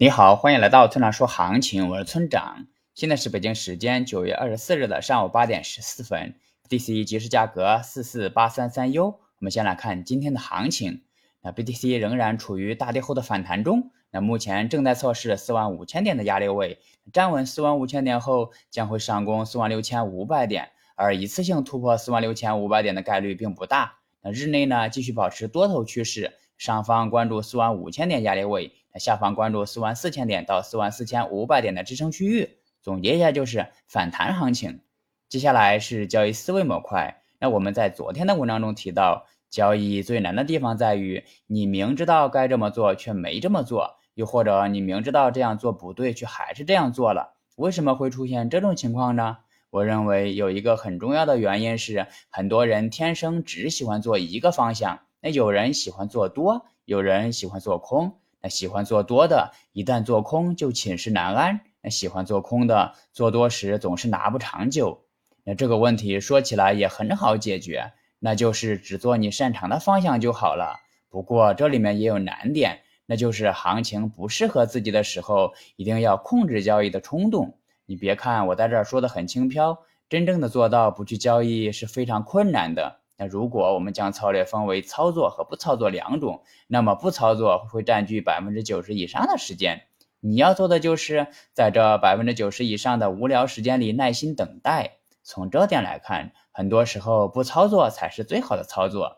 你好，欢迎来到村长说行情，我是村长。现在是北京时间九月二十四日的上午八点十四分，BTC 即时价格四四八三三 U。我们先来看今天的行情，那 BTC 仍然处于大跌后的反弹中，那目前正在测试四万五千点的压力位，站稳四万五千点后将会上攻四万六千五百点，而一次性突破四万六千五百点的概率并不大。那日内呢，继续保持多头趋势。上方关注四万五千点压力位，那下方关注四万四千点到四万四千五百点的支撑区域。总结一下就是反弹行情。接下来是交易思维模块。那我们在昨天的文章中提到，交易最难的地方在于你明知道该这么做却没这么做，又或者你明知道这样做不对却还是这样做了。为什么会出现这种情况呢？我认为有一个很重要的原因是，很多人天生只喜欢做一个方向。那有人喜欢做多，有人喜欢做空。喜欢做多的，一旦做空就寝食难安；那喜欢做空的，做多时总是拿不长久。那这个问题说起来也很好解决，那就是只做你擅长的方向就好了。不过这里面也有难点，那就是行情不适合自己的时候，一定要控制交易的冲动。你别看我在这儿说的很轻飘，真正的做到不去交易是非常困难的。那如果我们将策略分为操作和不操作两种，那么不操作会占据百分之九十以上的时间。你要做的就是在这百分之九十以上的无聊时间里耐心等待。从这点来看，很多时候不操作才是最好的操作。